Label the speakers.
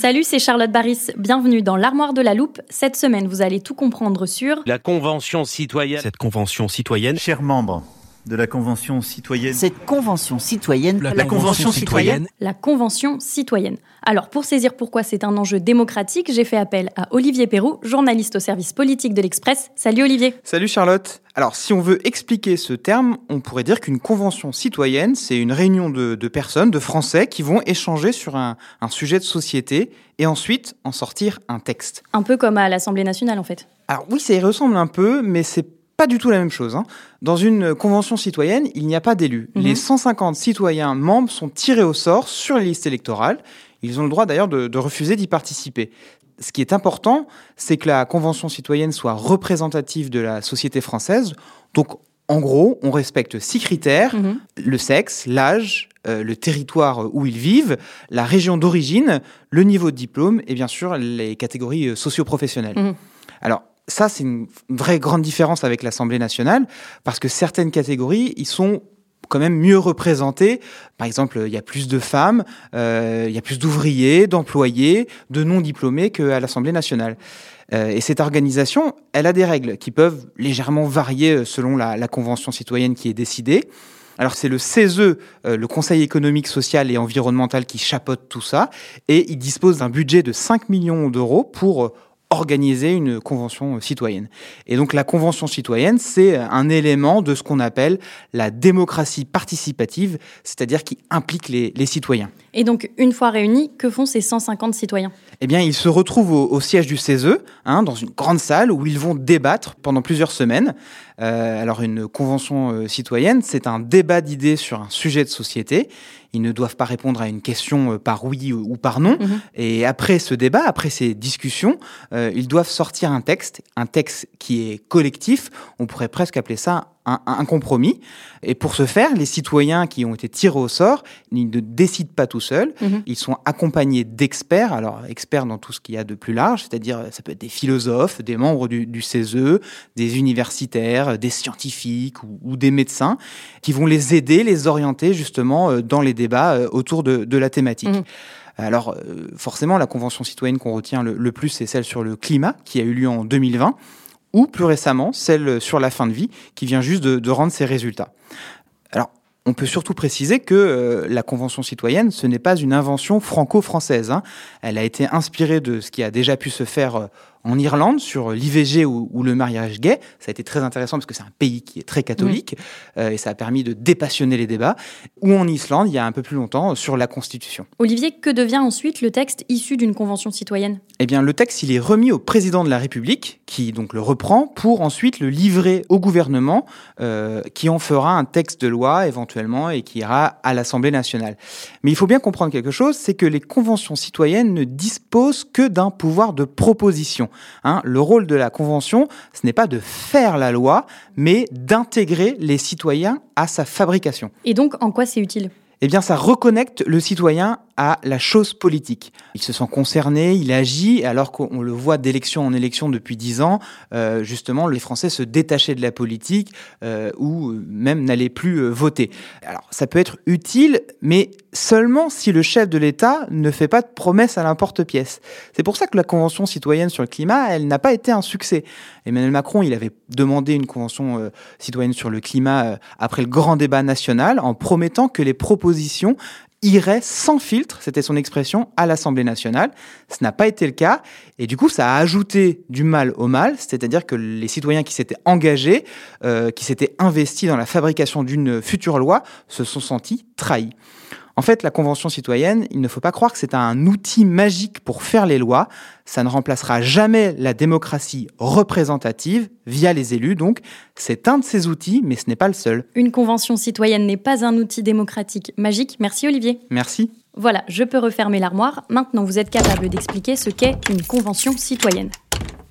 Speaker 1: Salut, c'est Charlotte Baris. Bienvenue dans l'Armoire de la Loupe. Cette semaine, vous allez tout comprendre sur
Speaker 2: la Convention citoyenne.
Speaker 3: Cette Convention citoyenne.
Speaker 4: Chers membres de la Convention citoyenne.
Speaker 5: Cette Convention citoyenne.
Speaker 3: La, Convention, citoyenne.
Speaker 1: La Convention citoyenne. Alors, pour saisir pourquoi c'est un enjeu démocratique, j'ai fait appel à Olivier Perrou, journaliste au service politique de l'Express. Salut Olivier.
Speaker 6: Salut Charlotte. Alors, si on veut expliquer ce terme, on pourrait dire qu'une convention citoyenne, c'est une réunion de, personnes, de Français, qui vont échanger sur un, un sujet de société et ensuite en sortir un texte.
Speaker 1: Un peu comme à l'Assemblée nationale, en fait.
Speaker 6: Alors oui, ça y ressemble un peu, mais c'est pas du tout la même chose. Hein. Dans une convention citoyenne, il n'y a pas d'élus.
Speaker 1: Mhm.
Speaker 6: Les 150 citoyens membres sont tirés au sort sur les listes électorales. Ils ont le droit d'ailleurs de, de refuser d'y participer. Ce qui est important, c'est que la convention citoyenne soit représentative de la société française. Donc, en gros, on respecte six critères
Speaker 1: Mhm.
Speaker 6: le sexe, l'âge, euh, le territoire où ils vivent, la région d'origine, le niveau de diplôme et bien sûr les catégories euh, socio-professionnelles.
Speaker 1: Mhm.
Speaker 6: Alors, ça, c'est une vraie grande différence avec l'Assemblée nationale, parce que certaines catégories, ils sont quand même mieux représentées. Par exemple, il y a plus de femmes, euh, il y a plus d'ouvriers, d'employés, de non-diplômés qu'à l'Assemblée nationale. Euh, et cette organisation, elle a des règles qui peuvent légèrement varier euh, selon la, convention citoyenne qui est décidée. Alors c'est le CESE, le Conseil économique, social et environnemental, qui chapeaute tout ça, et il dispose d'un budget de 5 millions d'euros pour organiser une convention euh, citoyenne. Et donc la convention citoyenne, c'est un élément de ce qu'on appelle la démocratie participative, c'est-à-dire qui implique les citoyens.
Speaker 1: Et donc, une fois réunis, que font ces 150 citoyens?
Speaker 6: Eh bien, ils se retrouvent au, au siège du CESE, hein, dans une grande salle où ils vont débattre pendant plusieurs semaines. Euh, alors, une convention euh, citoyenne, c'est un débat d'idées sur un sujet de société. Ils ne doivent pas répondre à une question euh, par oui ou, ou par non.
Speaker 1: Mhm.
Speaker 6: Et après ce débat, après ces discussions, euh, ils doivent sortir un texte, un texte qui est collectif. On pourrait presque appeler ça un, un compromis. Et pour ce faire, les citoyens qui ont été tirés au sort, ils ne décident pas tout seuls.
Speaker 1: Mhm.
Speaker 6: Ils sont accompagnés d'experts, alors experts dans tout ce qu'il y a de plus large, c'est-à-dire ça peut être des philosophes, des membres du, du CESE, des universitaires, des scientifiques ou, ou des médecins, qui vont les aider, les orienter justement euh, dans les débats euh, autour de, de la thématique.
Speaker 1: Mhm.
Speaker 6: Alors, euh, forcément, la convention citoyenne qu'on retient le, le plus, c'est celle sur le climat, qui a eu lieu en 2020, ou plus récemment, celle sur la fin de vie, qui vient juste de, rendre ses résultats. Alors, on peut surtout préciser que euh, la Convention citoyenne, ce n'est pas une invention franco-française. hein. Elle a été inspirée de ce qui a déjà pu se faire euh, en Irlande sur l'IVG ou, ou le mariage gay. Ça a été très intéressant parce que c'est un pays qui est très catholique euh, et ça a permis de dépassionner les débats. Ou en Islande, il y a un peu plus longtemps, sur la Constitution.
Speaker 1: Olivier, que devient ensuite le texte issu d'une convention citoyenne?
Speaker 6: Eh bien, le texte, il est remis au président de la République, qui donc le reprend pour ensuite le livrer au gouvernement, euh, qui en fera un texte de loi éventuellement et qui ira à l'Assemblée nationale. Mais il faut bien comprendre quelque chose, c'est que les conventions citoyennes ne disposent que d'un pouvoir de proposition. Hein. Le rôle de la convention, ce n'est pas de faire la loi, mais d'intégrer les citoyens à sa fabrication
Speaker 1: Et donc, en quoi c'est utile?
Speaker 6: Eh bien, ça reconnecte le citoyen à la chose politique. Il se sent concerné, il agit, alors qu'on le voit d'élection en élection depuis dix ans, euh, justement, les Français se détachaient de la politique euh, ou même n'allaient plus euh, voter. Alors, ça peut être utile, mais seulement si le chef de l'État ne fait pas de promesses à l'importe-pièce. C'est pour ça que la Convention citoyenne sur le climat, elle n'a pas été un succès. Emmanuel Macron, il avait demandé une convention euh, citoyenne sur le climat euh, après le grand débat national, en promettant que les propositions irait sans filtre, c'était son expression, à l'Assemblée nationale. Ce n'a pas été le cas. Et du coup, ça a ajouté du mal au mal, c'est-à-dire que les citoyens qui s'étaient engagés, euh, qui s'étaient investis dans la fabrication d'une future loi, se sont sentis trahis. En fait, la Convention citoyenne, il ne faut pas croire que c'est un outil magique pour faire les lois. Ça ne remplacera jamais la démocratie représentative via les élus. Donc, c'est un de ces outils, mais ce n'est pas le seul.
Speaker 1: Une Convention citoyenne n'est pas un outil démocratique magique. Merci Olivier.
Speaker 6: Merci.
Speaker 1: Voilà, je peux refermer l'armoire. Maintenant, vous êtes capable d'expliquer ce qu'est une Convention citoyenne.